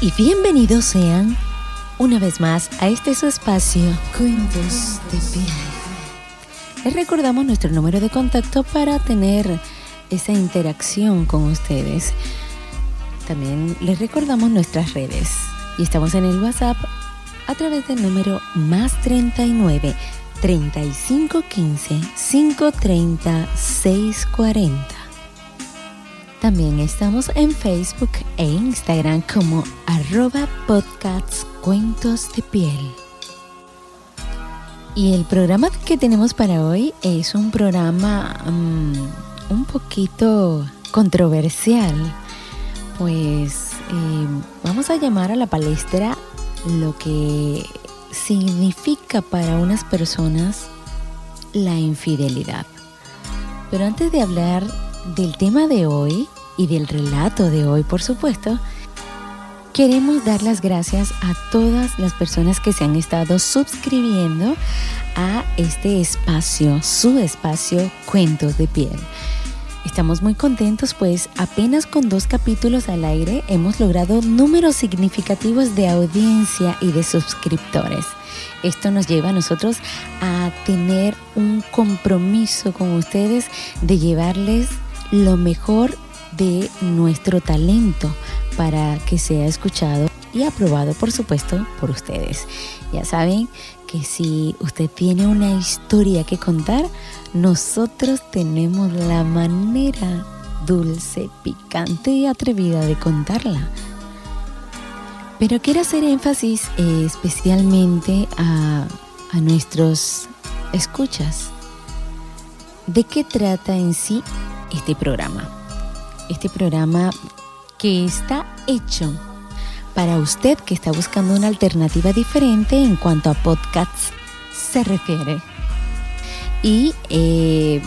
y bienvenidos sean una vez más a este su espacio Cuentos de. Les recordamos nuestro número de contacto para tener esa interacción con ustedes. También les recordamos nuestras redes y estamos en el WhatsApp a través del número más 39 3515 530 640. También estamos en Facebook e Instagram como arroba podcasts cuentos de piel. Y el programa que tenemos para hoy es un programa mm, un poquito controversial, pues eh, vamos a llamar a la palestra lo que significa para unas personas la infidelidad. Pero antes de hablar del tema de hoy y del relato de hoy, por supuesto, queremos dar las gracias a todas las personas que se han estado suscribiendo a este espacio, su espacio Cuentos de Piel. Estamos muy contentos pues apenas con dos capítulos al aire hemos logrado números significativos de audiencia y de suscriptores. Esto nos lleva a nosotros a tener un compromiso con ustedes de llevarles lo mejor de nuestro talento para que sea escuchado y aprobado, por supuesto, por ustedes. Ya saben que si usted tiene una historia que contar, nosotros tenemos la manera dulce, picante y atrevida de contarla. Pero quiero hacer énfasis especialmente a, a nuestros escuchas. ¿De qué trata en sí este programa. Este programa que está hecho para usted que está buscando una alternativa diferente en cuanto a podcasts se refiere. Y eh,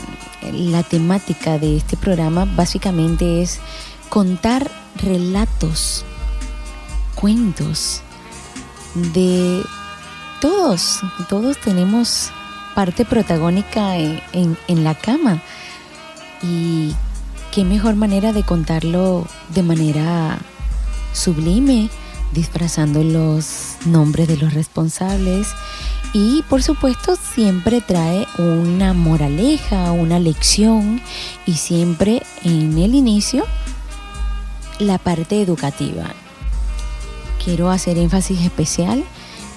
la temática de este programa básicamente es contar relatos, cuentos de todos. Todos tenemos parte protagónica en la cama y qué mejor manera de contarlo de manera sublime, disfrazando los nombres de los responsables y por supuesto siempre trae una moraleja, una lección y siempre en el inicio la parte educativa. Quiero hacer énfasis especial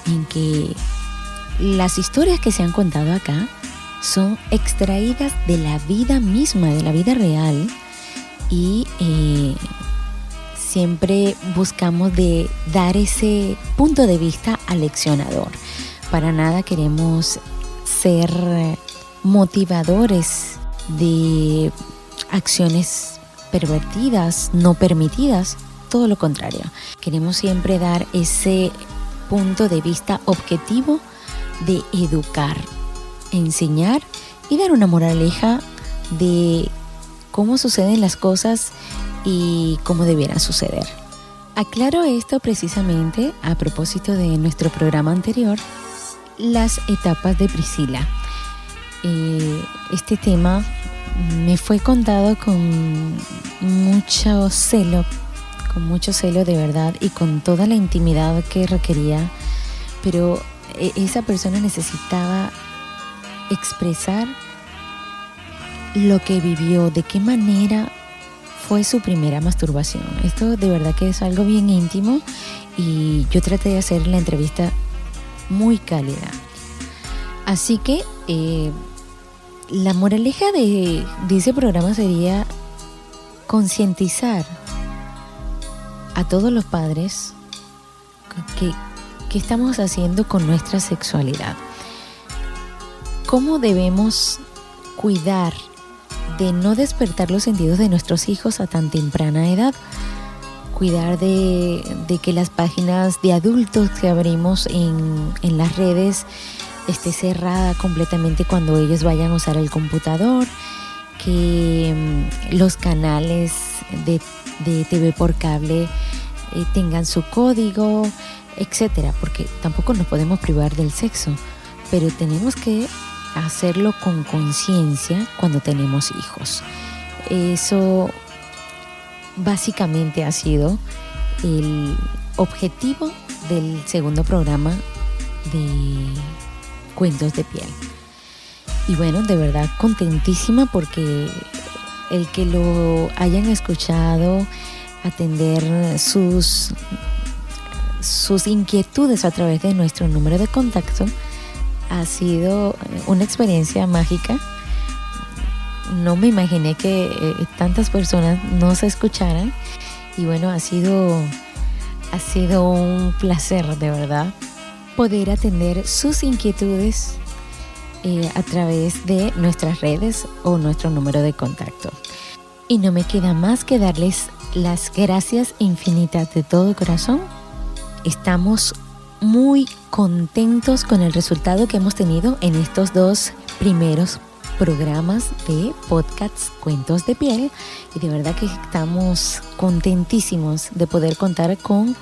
en que las historias que se han contado acá son extraídas de la vida misma, de la vida real y eh, siempre buscamos de dar ese punto de vista aleccionador. Para nada queremos ser motivadores de acciones pervertidas, no permitidas, todo lo contrario. Queremos siempre dar ese punto de vista objetivo de educar, enseñar y dar una moraleja de cómo suceden las cosas y cómo debieran suceder. Aclaro esto precisamente a propósito de nuestro programa anterior, las etapas de Priscila. Eh, este tema me fue contado con mucho celo, con mucho celo de verdad y con toda la intimidad que requería, pero e-, esa persona necesitaba expresar lo que vivió, de qué manera fue su primera masturbación. Esto de verdad que es algo bien íntimo y yo traté de hacer la entrevista muy cálida. Así que eh, la moraleja de, de ese programa sería concientizar a todos los padres que, qué estamos haciendo con nuestra sexualidad cómo debemos cuidar de no despertar los sentidos de nuestros hijos a tan temprana edad. Cuidar de, que las páginas de adultos que abrimos en, las redes esté cerrada completamente cuando ellos vayan a usar el computador. Que mm, los canales de, TV por cable eh, tengan su código, etcétera, porque tampoco nos podemos privar del sexo, pero tenemos que hacerlo con conciencia cuando tenemos hijos. Eso básicamente ha sido el, objetivo del segundo programa de Cuentos de Piel. Y bueno, de verdad contentísima porque el que lo hayan escuchado, atender sus, sus inquietudes a través de nuestro número de contacto, ha sido una experiencia mágica. No me imaginé que eh, tantas personas no se escucharan y bueno, ha sido, ha sido un placer de verdad poder atender sus inquietudes eh, a través de nuestras redes o nuestro número de contacto. Y no me queda más que darles las gracias infinitas de todo corazón. Estamos muy contentos con el resultado que hemos tenido en estos dos primeros programas de podcasts Cuentos de Piel y de verdad que estamos contentísimos de poder contar con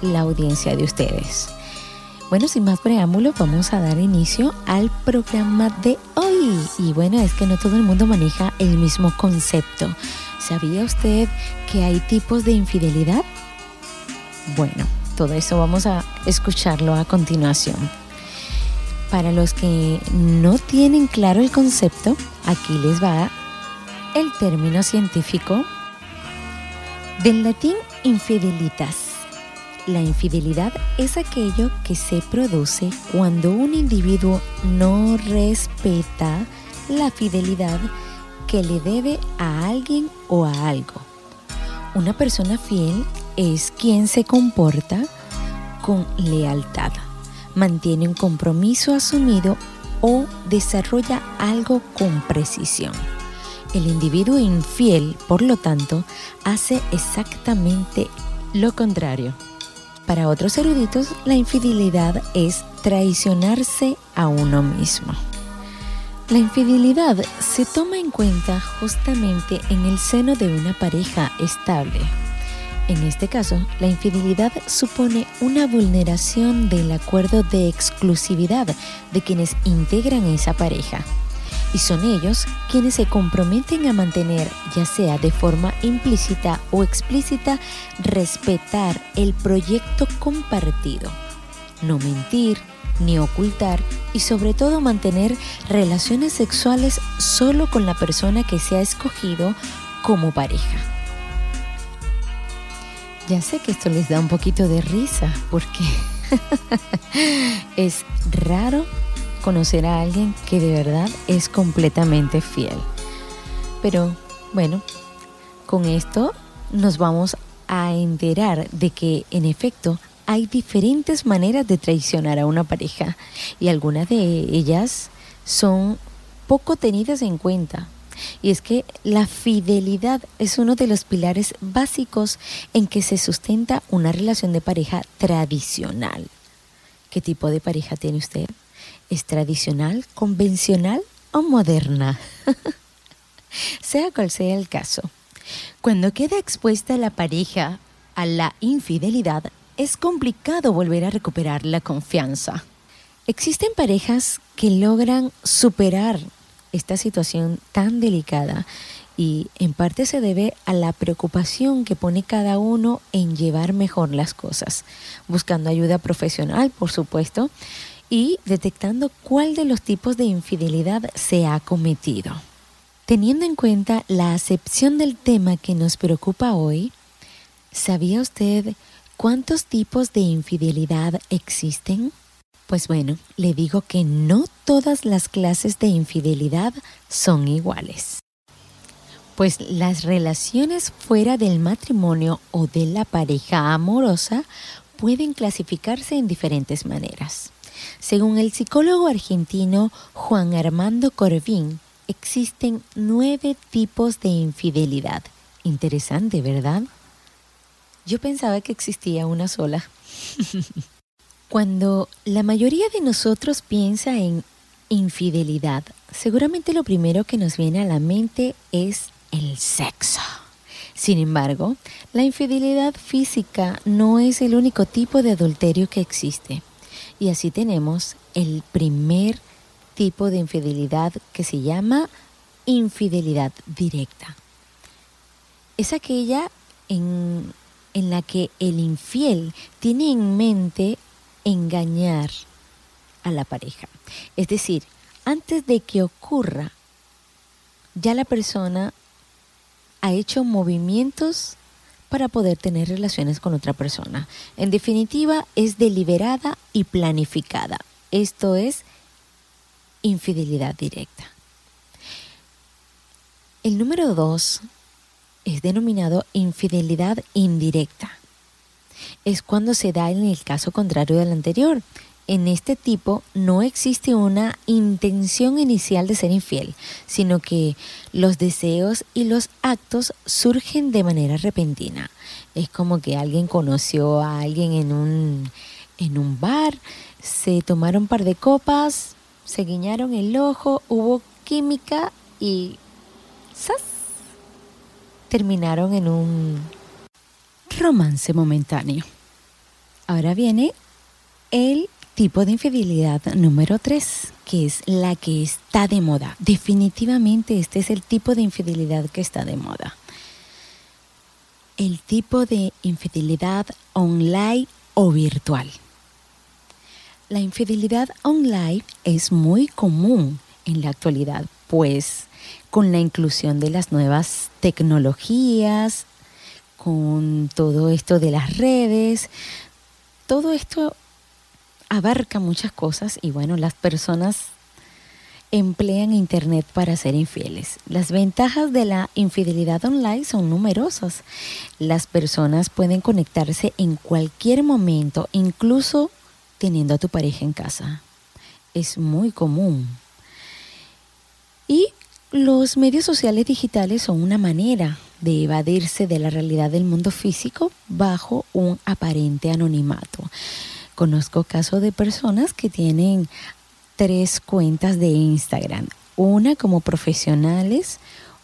la audiencia de ustedes. Bueno, sin más preámbulos, vamos a dar inicio al programa de hoy. Y bueno, es que no todo el mundo maneja el mismo concepto. ¿Sabía usted que hay tipos de infidelidad? Bueno, todo eso vamos a escucharlo a continuación. Para los que no tienen claro el concepto, aquí les va el término científico del latín infidelitas la infidelidad es aquello que se produce cuando un individuo no respeta la fidelidad que le debe a alguien o a algo. Una persona fiel es quien se comporta con lealtad, mantiene un compromiso asumido o desarrolla algo con precisión. El individuo infiel, por lo tanto, hace exactamente lo contrario. Para otros eruditos, la infidelidad es traicionarse a uno mismo. La infidelidad se toma en cuenta justamente en el seno de una pareja estable. En este caso, la infidelidad supone una vulneración del acuerdo de exclusividad de quienes integran esa pareja y son ellos quienes se comprometen a mantener, ya sea de forma implícita o explícita, respetar el proyecto compartido, no mentir ni ocultar y sobre todo mantener relaciones sexuales solo con la persona que se ha escogido como pareja. Ya sé que esto les da un poquito de risa porque es raro conocer a alguien que de verdad es completamente fiel. Pero bueno, con esto nos vamos a enterar de que en efecto hay diferentes maneras de traicionar a una pareja y algunas de ellas son poco tenidas en cuenta. Y es que la fidelidad es uno de los pilares básicos en que se sustenta una relación de pareja tradicional. ¿Qué tipo de pareja tiene usted? ¿Es tradicional, convencional o moderna? sea cual sea el caso. Cuando queda expuesta la pareja a la infidelidad, es complicado volver a recuperar la confianza. Existen parejas que logran superar esta situación tan delicada y en parte se debe a la preocupación que pone cada uno en llevar mejor las cosas, buscando ayuda profesional, por supuesto, y detectando cuál de los tipos de infidelidad se ha cometido. Teniendo en cuenta la acepción del tema que nos preocupa hoy, ¿sabía usted cuántos tipos de infidelidad existen? Pues bueno, le digo que no todas las clases de infidelidad son iguales. Pues las relaciones fuera del matrimonio o de la pareja amorosa pueden clasificarse en diferentes maneras. Según el psicólogo argentino Juan Armando Corvín, existen nueve tipos de infidelidad. Interesante, ¿verdad? Yo pensaba que existía una sola. Cuando la mayoría de nosotros piensa en infidelidad, seguramente lo primero que nos viene a la mente es el sexo. Sin embargo, la infidelidad física no es el único tipo de adulterio que existe. Y así tenemos el primer tipo de infidelidad que se llama infidelidad directa. Es aquella en en la que el infiel tiene en mente engañar a la pareja. Es decir, antes de que ocurra, ya la persona ha hecho movimientos para poder tener relaciones con otra persona. En definitiva, es deliberada y planificada. Esto es infidelidad directa. El número dos es denominado infidelidad indirecta. Es cuando se da en el caso contrario del anterior. En este tipo no existe una intención inicial de ser infiel, sino que los deseos y los actos surgen de manera repentina. Es como que alguien conoció a alguien en un, en un bar, se tomaron un par de copas, se guiñaron el ojo, hubo química y ¡zas! terminaron en un romance momentáneo. Ahora viene el tipo de infidelidad número 3, que es la que está de moda. Definitivamente este es el tipo de infidelidad que está de moda. El tipo de infidelidad online o virtual. La infidelidad online es muy común en la actualidad, pues con la inclusión de las nuevas tecnologías, con todo esto de las redes, todo esto abarca muchas cosas y bueno, las personas emplean Internet para ser infieles. Las ventajas de la infidelidad online son numerosas. Las personas pueden conectarse en cualquier momento, incluso teniendo a tu pareja en casa. Es muy común. Y los medios sociales digitales son una manera de evadirse de la realidad del mundo físico bajo un aparente anonimato. Conozco casos de personas que tienen tres cuentas de Instagram. Una como profesionales,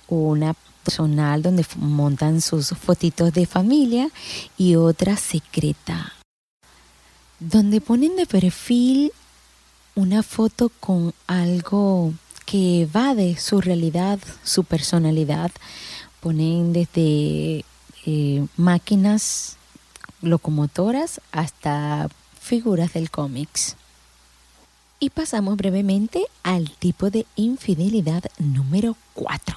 una personal donde montan sus fotitos de familia y otra secreta, donde ponen de perfil una foto con algo que evade su realidad, su personalidad. Ponen desde eh, máquinas locomotoras hasta figuras del cómics. Y pasamos brevemente al tipo de infidelidad número 4.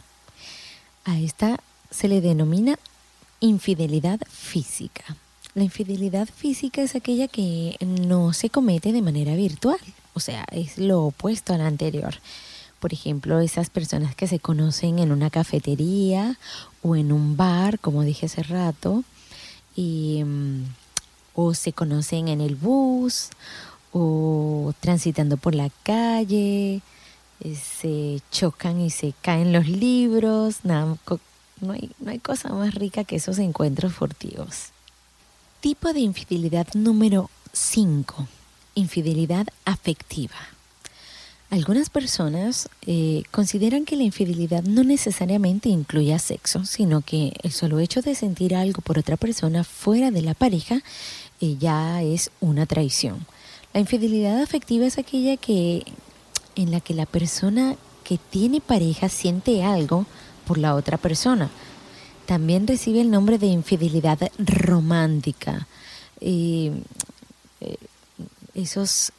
A esta se le denomina infidelidad física. La infidelidad física es aquella que no se comete de manera virtual, o sea, es lo opuesto a la anterior. Por ejemplo, esas personas que se conocen en una cafetería o en un bar, como dije hace rato, mm, o se conocen en el bus o transitando por la calle, eh, se chocan y se caen los libros, nada, no, hay, no hay cosa más rica que esos encuentros furtivos. Tipo de infidelidad número 5, infidelidad afectiva. Algunas personas eh, consideran que la infidelidad no necesariamente incluye sexo, sino que el solo hecho de sentir algo por otra persona fuera de la pareja eh, ya es una traición. La infidelidad afectiva es aquella que en la que la persona que tiene pareja siente algo por la otra persona. También recibe el nombre de infidelidad romántica. Eh, esos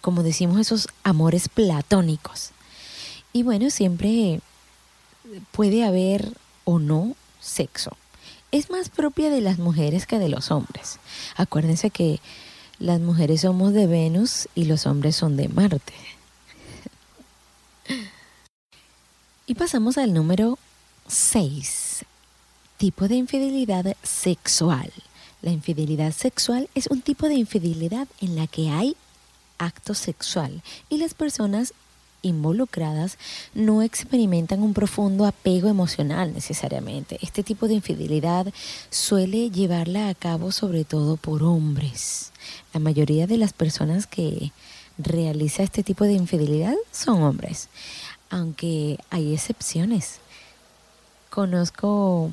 como decimos, esos amores platónicos. Y bueno, siempre puede haber o no sexo. Es más propia de las mujeres que de los hombres. Acuérdense que las mujeres somos de Venus y los hombres son de Marte. Y pasamos al número 6, tipo de infidelidad sexual. La infidelidad sexual es un tipo de infidelidad en la que hay acto sexual y las personas involucradas no experimentan un profundo apego emocional necesariamente. Este tipo de infidelidad suele llevarla a cabo sobre todo por hombres. La mayoría de las personas que realiza este tipo de infidelidad son hombres, aunque hay excepciones. Conozco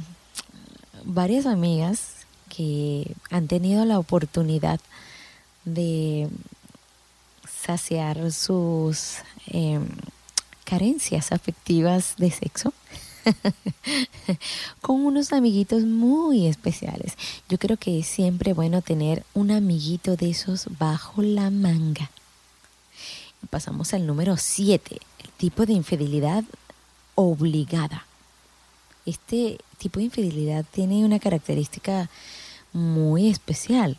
varias amigas que han tenido la oportunidad de saciar sus em, carencias afectivas de sexo con unos amiguitos muy especiales. Yo creo que es siempre bueno tener un amiguito de esos bajo la manga. Pasamos al número 7, el tipo de infidelidad obligada. Este tipo de infidelidad tiene una característica muy especial,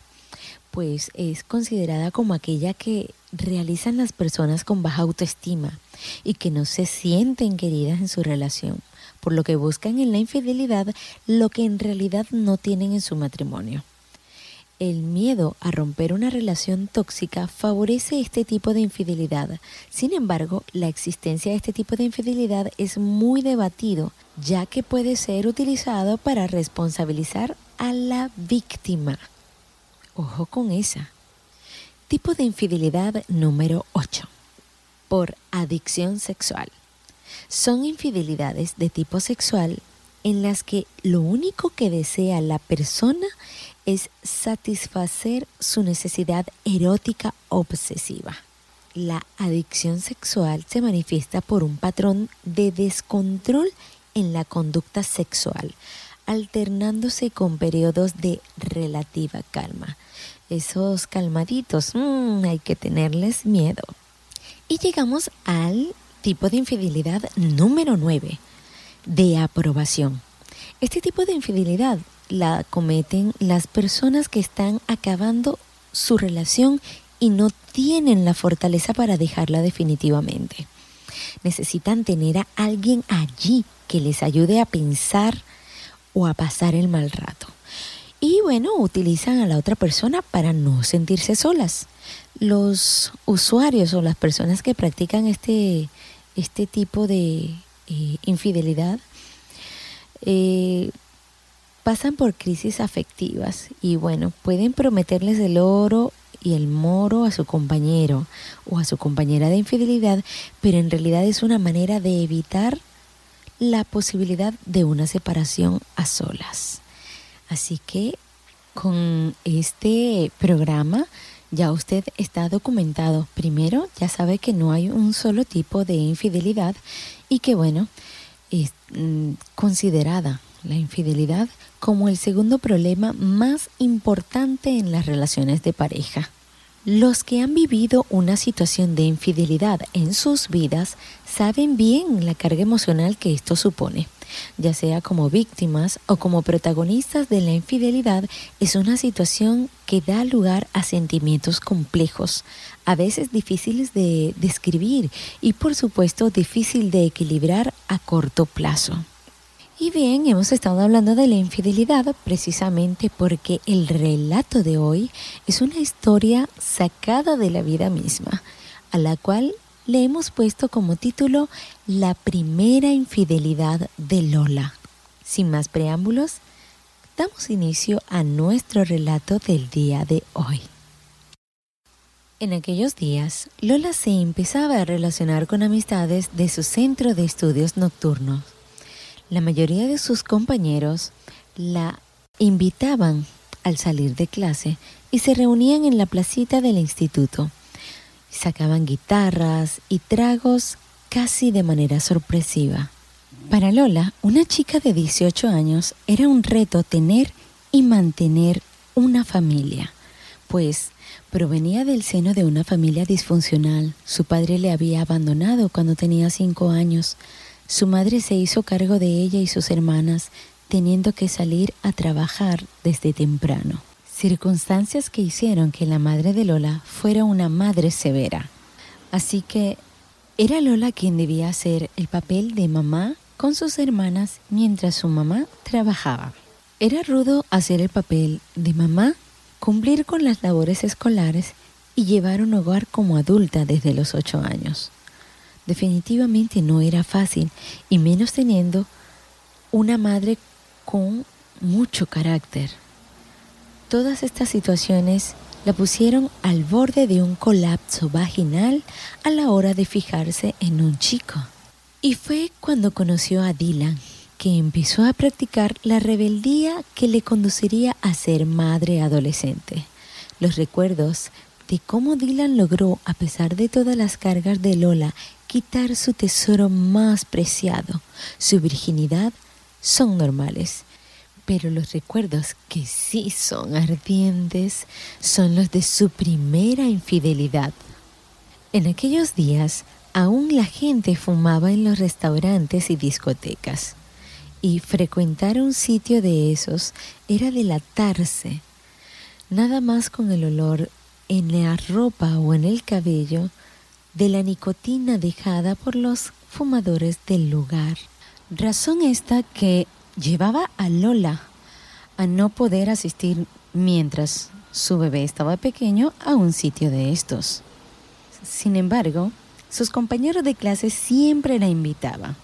pues es considerada como aquella que realizan las personas con baja autoestima y que no se sienten queridas en su relación, por lo que buscan en la infidelidad lo que en realidad no tienen en su matrimonio. El miedo a romper una relación tóxica favorece este tipo de infidelidad. Sin embargo, la existencia de este tipo de infidelidad es muy debatido, ya que puede ser utilizado para responsabilizar a la víctima. Ojo con esa. Tipo de infidelidad número 8. Por adicción sexual. Son infidelidades de tipo sexual en las que lo único que desea la persona es satisfacer su necesidad erótica obsesiva. La adicción sexual se manifiesta por un patrón de descontrol en la conducta sexual, alternándose con periodos de relativa calma esos calmaditos, mm, hay que tenerles miedo. Y llegamos al tipo de infidelidad número 9, de aprobación. Este tipo de infidelidad la cometen las personas que están acabando su relación y no tienen la fortaleza para dejarla definitivamente. Necesitan tener a alguien allí que les ayude a pensar o a pasar el mal rato. Y bueno, utilizan a la otra persona para no sentirse solas. Los usuarios o las personas que practican este, este tipo de eh, infidelidad eh, pasan por crisis afectivas y bueno, pueden prometerles el oro y el moro a su compañero o a su compañera de infidelidad, pero en realidad es una manera de evitar la posibilidad de una separación a solas. Así que con este programa ya usted está documentado. Primero, ya sabe que no hay un solo tipo de infidelidad y que bueno, es mm, considerada la infidelidad como el segundo problema más importante en las relaciones de pareja. Los que han vivido una situación de infidelidad en sus vidas saben bien la carga emocional que esto supone. Ya sea como víctimas o como protagonistas de la infidelidad, es una situación que da lugar a sentimientos complejos, a veces difíciles de describir y por supuesto difícil de equilibrar a corto plazo. Y bien, hemos estado hablando de la infidelidad precisamente porque el relato de hoy es una historia sacada de la vida misma, a la cual le hemos puesto como título La primera infidelidad de Lola. Sin más preámbulos, damos inicio a nuestro relato del día de hoy. En aquellos días, Lola se empezaba a relacionar con amistades de su centro de estudios nocturnos la mayoría de sus compañeros la invitaban al salir de clase y se reunían en la placita del instituto. Sacaban guitarras y tragos casi de manera sorpresiva. Para Lola, una chica de 18 años, era un reto tener y mantener una familia, pues provenía del seno de una familia disfuncional. Su padre le había abandonado cuando tenía 5 años. Su madre se hizo cargo de ella y sus hermanas, teniendo que salir a trabajar desde temprano. Circunstancias que hicieron que la madre de Lola fuera una madre severa. Así que era Lola quien debía hacer el papel de mamá con sus hermanas mientras su mamá trabajaba. Era rudo hacer el papel de mamá, cumplir con las labores escolares y llevar un hogar como adulta desde los ocho años. Definitivamente no era fácil, y menos teniendo una madre con mucho carácter. Todas estas situaciones la pusieron al borde de un colapso vaginal a la hora de fijarse en un chico. Y fue cuando conoció a Dylan que empezó a practicar la rebeldía que le conduciría a ser madre adolescente. Los recuerdos de cómo Dylan logró, a pesar de todas las cargas de Lola quitar su tesoro más preciado, su virginidad, son normales, pero los recuerdos que sí son ardientes son los de su primera infidelidad. En aquellos días, aún la gente fumaba en los restaurantes y discotecas, y frecuentar un sitio de esos era delatarse. Nada más con el olor en la ropa o en el cabello de la nicotina dejada por los fumadores del lugar. Razón esta que llevaba a Lola a no poder asistir mientras su bebé estaba pequeño a un sitio de estos. Sin embargo, sus compañeros de clase siempre la invitaban.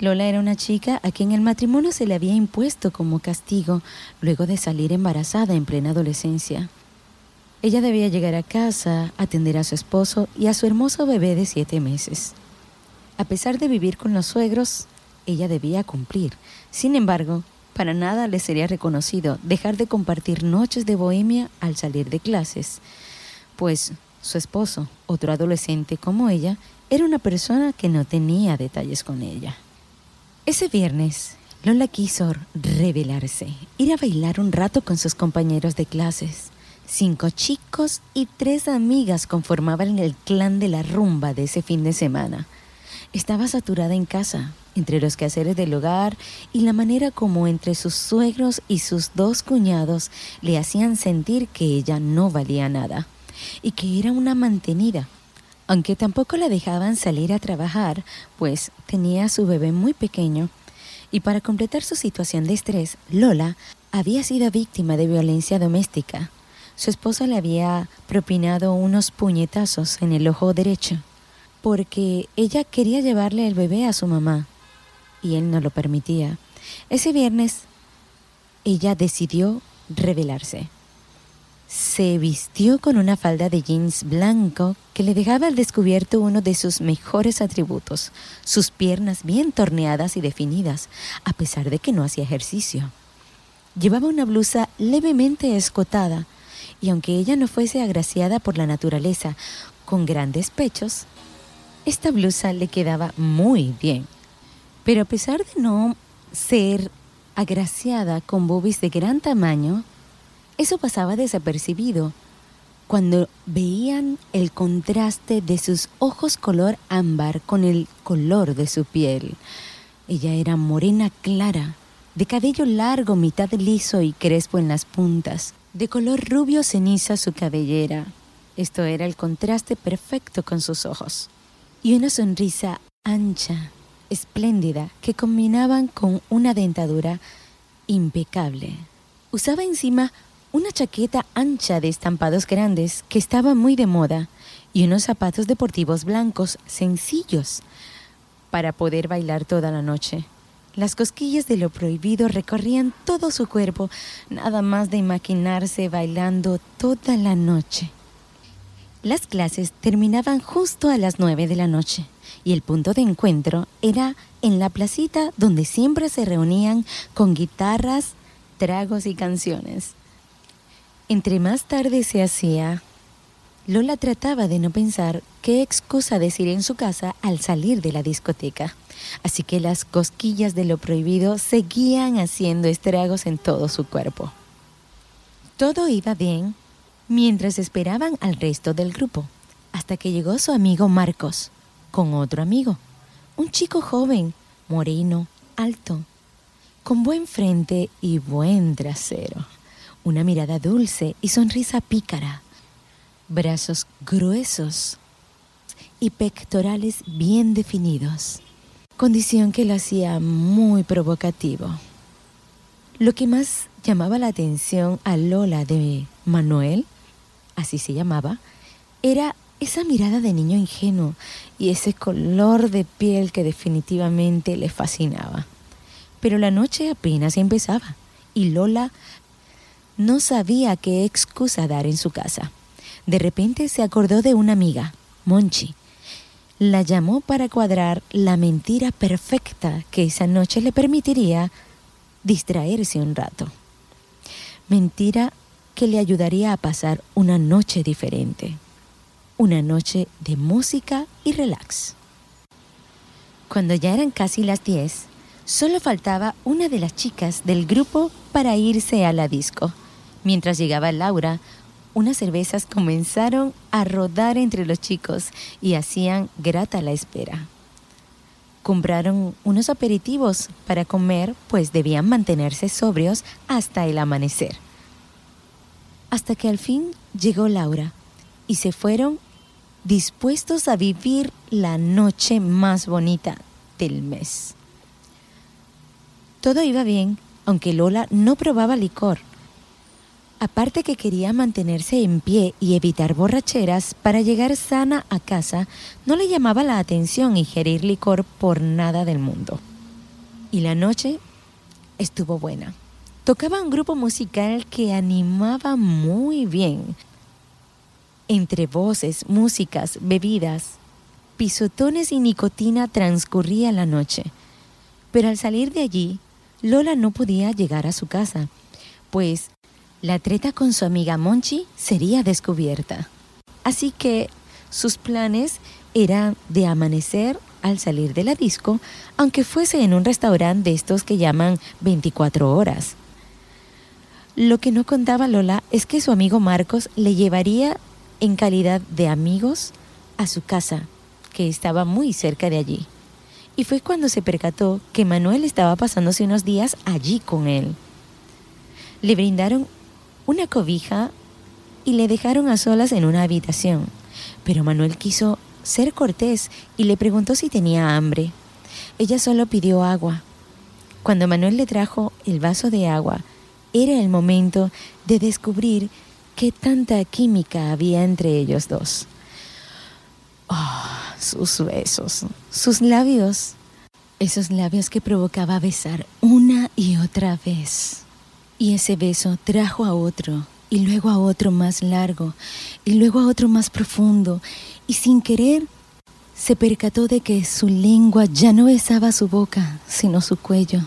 Lola era una chica a quien el matrimonio se le había impuesto como castigo luego de salir embarazada en plena adolescencia. Ella debía llegar a casa, atender a su esposo y a su hermoso bebé de siete meses. A pesar de vivir con los suegros, ella debía cumplir. Sin embargo, para nada le sería reconocido dejar de compartir noches de bohemia al salir de clases, pues su esposo, otro adolescente como ella, era una persona que no tenía detalles con ella. Ese viernes, Lola quiso revelarse, ir a bailar un rato con sus compañeros de clases. Cinco chicos y tres amigas conformaban el clan de la rumba de ese fin de semana. Estaba saturada en casa, entre los quehaceres del hogar y la manera como entre sus suegros y sus dos cuñados le hacían sentir que ella no valía nada y que era una mantenida, aunque tampoco la dejaban salir a trabajar, pues tenía a su bebé muy pequeño. Y para completar su situación de estrés, Lola había sido víctima de violencia doméstica. Su esposo le había propinado unos puñetazos en el ojo derecho, porque ella quería llevarle el bebé a su mamá, y él no lo permitía. Ese viernes, ella decidió rebelarse. Se vistió con una falda de jeans blanco que le dejaba al descubierto uno de sus mejores atributos, sus piernas bien torneadas y definidas, a pesar de que no hacía ejercicio. Llevaba una blusa levemente escotada, y aunque ella no fuese agraciada por la naturaleza con grandes pechos, esta blusa le quedaba muy bien. Pero a pesar de no ser agraciada con boobies de gran tamaño, eso pasaba desapercibido cuando veían el contraste de sus ojos color ámbar con el color de su piel. Ella era morena clara, de cabello largo, mitad liso y crespo en las puntas, de color rubio ceniza su cabellera. Esto era el contraste perfecto con sus ojos. Y una sonrisa ancha, espléndida, que combinaban con una dentadura impecable. Usaba encima una chaqueta ancha de estampados grandes que estaba muy de moda y unos zapatos deportivos blancos sencillos para poder bailar toda la noche. Las cosquillas de lo prohibido recorrían todo su cuerpo, nada más de imaginarse bailando toda la noche. Las clases terminaban justo a las nueve de la noche y el punto de encuentro era en la placita donde siempre se reunían con guitarras, tragos y canciones. Entre más tarde se hacía, Lola trataba de no pensar qué excusa decir en su casa al salir de la discoteca. Así que las cosquillas de lo prohibido seguían haciendo estragos en todo su cuerpo. Todo iba bien mientras esperaban al resto del grupo, hasta que llegó su amigo Marcos, con otro amigo, un chico joven, moreno, alto, con buen frente y buen trasero una mirada dulce y sonrisa pícara, brazos gruesos y pectorales bien definidos, condición que lo hacía muy provocativo. Lo que más llamaba la atención a Lola de Manuel, así se llamaba, era esa mirada de niño ingenuo y ese color de piel que definitivamente le fascinaba. Pero la noche apenas empezaba y Lola no sabía qué excusa dar en su casa. De repente se acordó de una amiga, Monchi. La llamó para cuadrar la mentira perfecta que esa noche le permitiría distraerse un rato. Mentira que le ayudaría a pasar una noche diferente. Una noche de música y relax. Cuando ya eran casi las 10, Solo faltaba una de las chicas del grupo para irse a la disco. Mientras llegaba Laura, unas cervezas comenzaron a rodar entre los chicos y hacían grata la espera. Compraron unos aperitivos para comer, pues debían mantenerse sobrios hasta el amanecer. Hasta que al fin llegó Laura y se fueron dispuestos a vivir la noche más bonita del mes. Todo iba bien, aunque Lola no probaba licor. Aparte que quería mantenerse en pie y evitar borracheras para llegar sana a casa, no le llamaba la atención ingerir licor por nada del mundo. Y la noche estuvo buena. Tocaba un grupo musical que animaba muy bien. Entre voces, músicas, bebidas, pisotones y nicotina transcurría la noche. Pero al salir de allí, Lola no podía llegar a su casa, pues la treta con su amiga Monchi sería descubierta. Así que sus planes eran de amanecer al salir de la disco, aunque fuese en un restaurante de estos que llaman 24 horas. Lo que no contaba Lola es que su amigo Marcos le llevaría en calidad de amigos a su casa, que estaba muy cerca de allí y fue cuando se percató que Manuel estaba pasándose unos días allí con él. Le brindaron una cobija y le dejaron a solas en una habitación, pero Manuel quiso ser cortés y le preguntó si tenía hambre. Ella solo pidió agua. Cuando Manuel le trajo el vaso de agua, era el momento de descubrir qué tanta química había entre ellos dos. Oh, sus besos, sus labios, esos labios que provocaba besar una y otra vez. Y ese beso trajo a otro, y luego a otro más largo, y luego a otro más profundo, y sin querer se percató de que su lengua ya no besaba su boca, sino su cuello,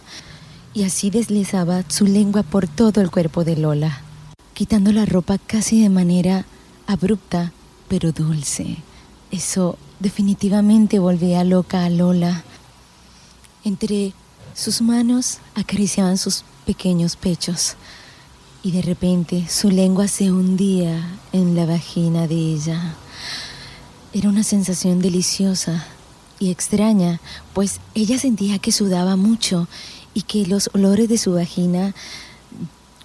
y así deslizaba su lengua por todo el cuerpo de Lola, quitando la ropa casi de manera abrupta, pero dulce. Eso definitivamente volvía loca a Lola. Entre sus manos acariciaban sus pequeños pechos y de repente su lengua se hundía en la vagina de ella. Era una sensación deliciosa y extraña, pues ella sentía que sudaba mucho y que los olores de su vagina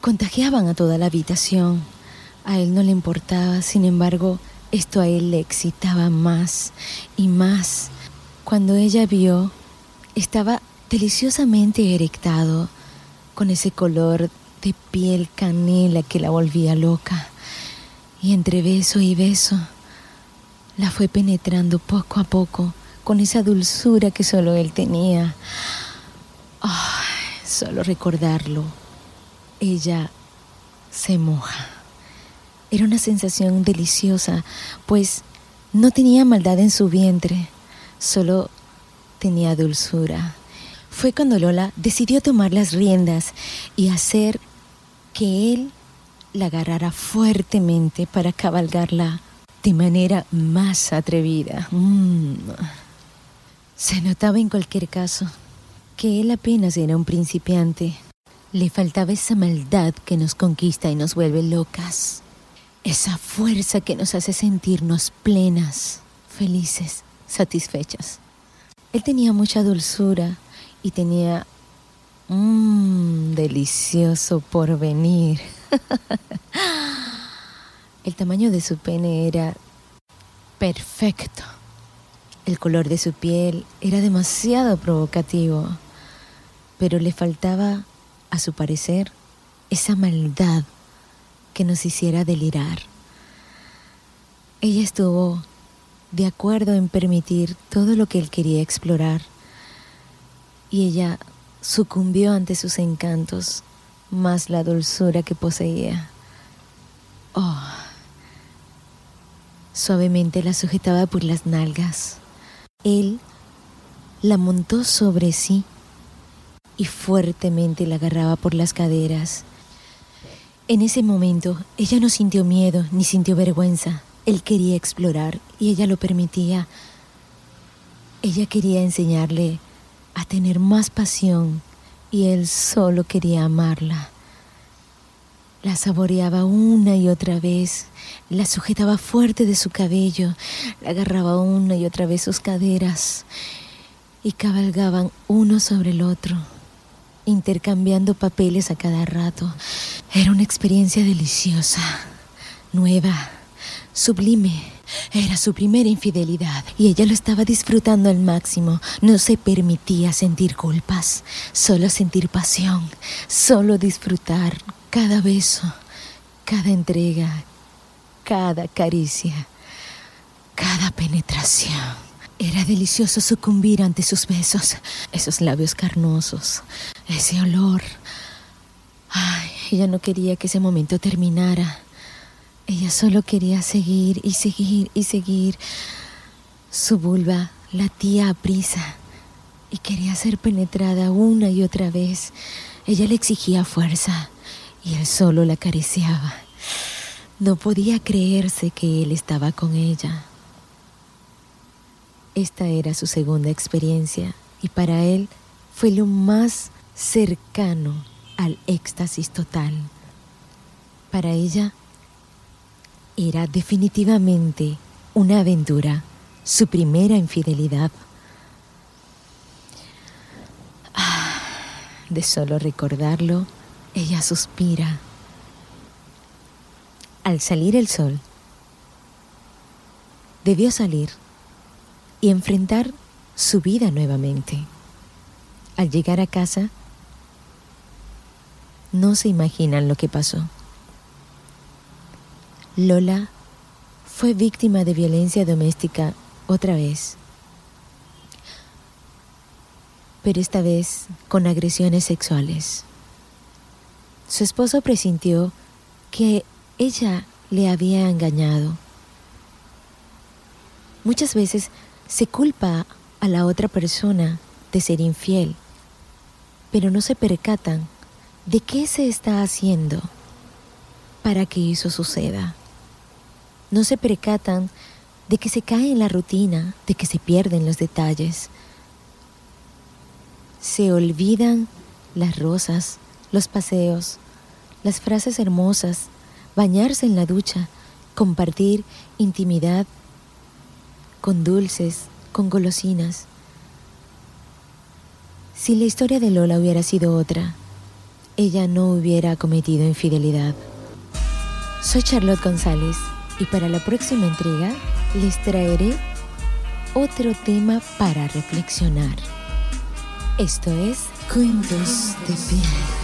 contagiaban a toda la habitación. A él no le importaba, sin embargo, esto a él le excitaba más y más. Cuando ella vio, estaba deliciosamente erectado, con ese color de piel canela que la volvía loca. Y entre beso y beso, la fue penetrando poco a poco con esa dulzura que solo él tenía. Solo recordarlo, ella se moja. Era una sensación deliciosa, pues no tenía maldad en su vientre, solo tenía dulzura. Fue cuando Lola decidió tomar las riendas y hacer que él la agarrara fuertemente para cabalgarla de manera más atrevida. Mm. Se notaba en cualquier caso que él apenas era un principiante. Le faltaba esa maldad que nos conquista y nos vuelve locas esa fuerza que nos hace sentirnos plenas, felices, satisfechas. Él tenía mucha dulzura y tenía un delicioso porvenir. El tamaño de su pene era perfecto. El color de su piel era demasiado provocativo, pero le faltaba, a su parecer, esa maldad que nos hiciera delirar. Ella estuvo de acuerdo en permitir todo lo que él quería explorar y ella sucumbió ante sus encantos, más la dulzura que poseía. Oh, suavemente la sujetaba por las nalgas. Él la montó sobre sí y fuertemente la agarraba por las caderas en ese momento, ella no sintió miedo ni sintió vergüenza. Él quería explorar y ella lo permitía. Ella quería enseñarle a tener más pasión y él solo quería amarla. La saboreaba una y otra vez, la sujetaba fuerte de su cabello, la agarraba una y otra vez sus caderas y cabalgaban uno sobre el otro, intercambiando papeles a cada rato. Era una experiencia deliciosa, nueva, sublime. Era su primera infidelidad y ella lo estaba disfrutando al máximo. No se permitía sentir culpas, solo sentir pasión, solo disfrutar cada beso, cada entrega, cada caricia, cada penetración. Era delicioso sucumbir ante sus besos, esos labios carnosos, ese olor. Ay, ella no quería que ese momento terminara. Ella solo quería seguir y seguir y seguir. Su vulva latía a prisa y quería ser penetrada una y otra vez. Ella le exigía fuerza y él solo la acariciaba. No podía creerse que él estaba con ella. Esta era su segunda experiencia y para él fue lo más cercano al éxtasis total. Para ella era definitivamente una aventura, su primera infidelidad. Ah, de solo recordarlo, ella suspira. Al salir el sol, debió salir y enfrentar su vida nuevamente. Al llegar a casa, no se imaginan lo que pasó. Lola fue víctima de violencia doméstica otra vez, pero esta vez con agresiones sexuales. Su esposo presintió que ella le había engañado. Muchas veces se culpa a la otra persona de ser infiel, pero no se percatan de qué se está haciendo para que eso suceda no se percatan de que se cae en la rutina, de que se pierden los detalles. Se olvidan las rosas, los paseos, las frases hermosas, bañarse en la ducha, compartir intimidad con dulces, con golosinas. Si la historia de Lola hubiera sido otra, ella no hubiera cometido infidelidad. Soy Charlotte González y para la próxima entrega les traeré otro tema para reflexionar. Esto es Cuentos de Piel.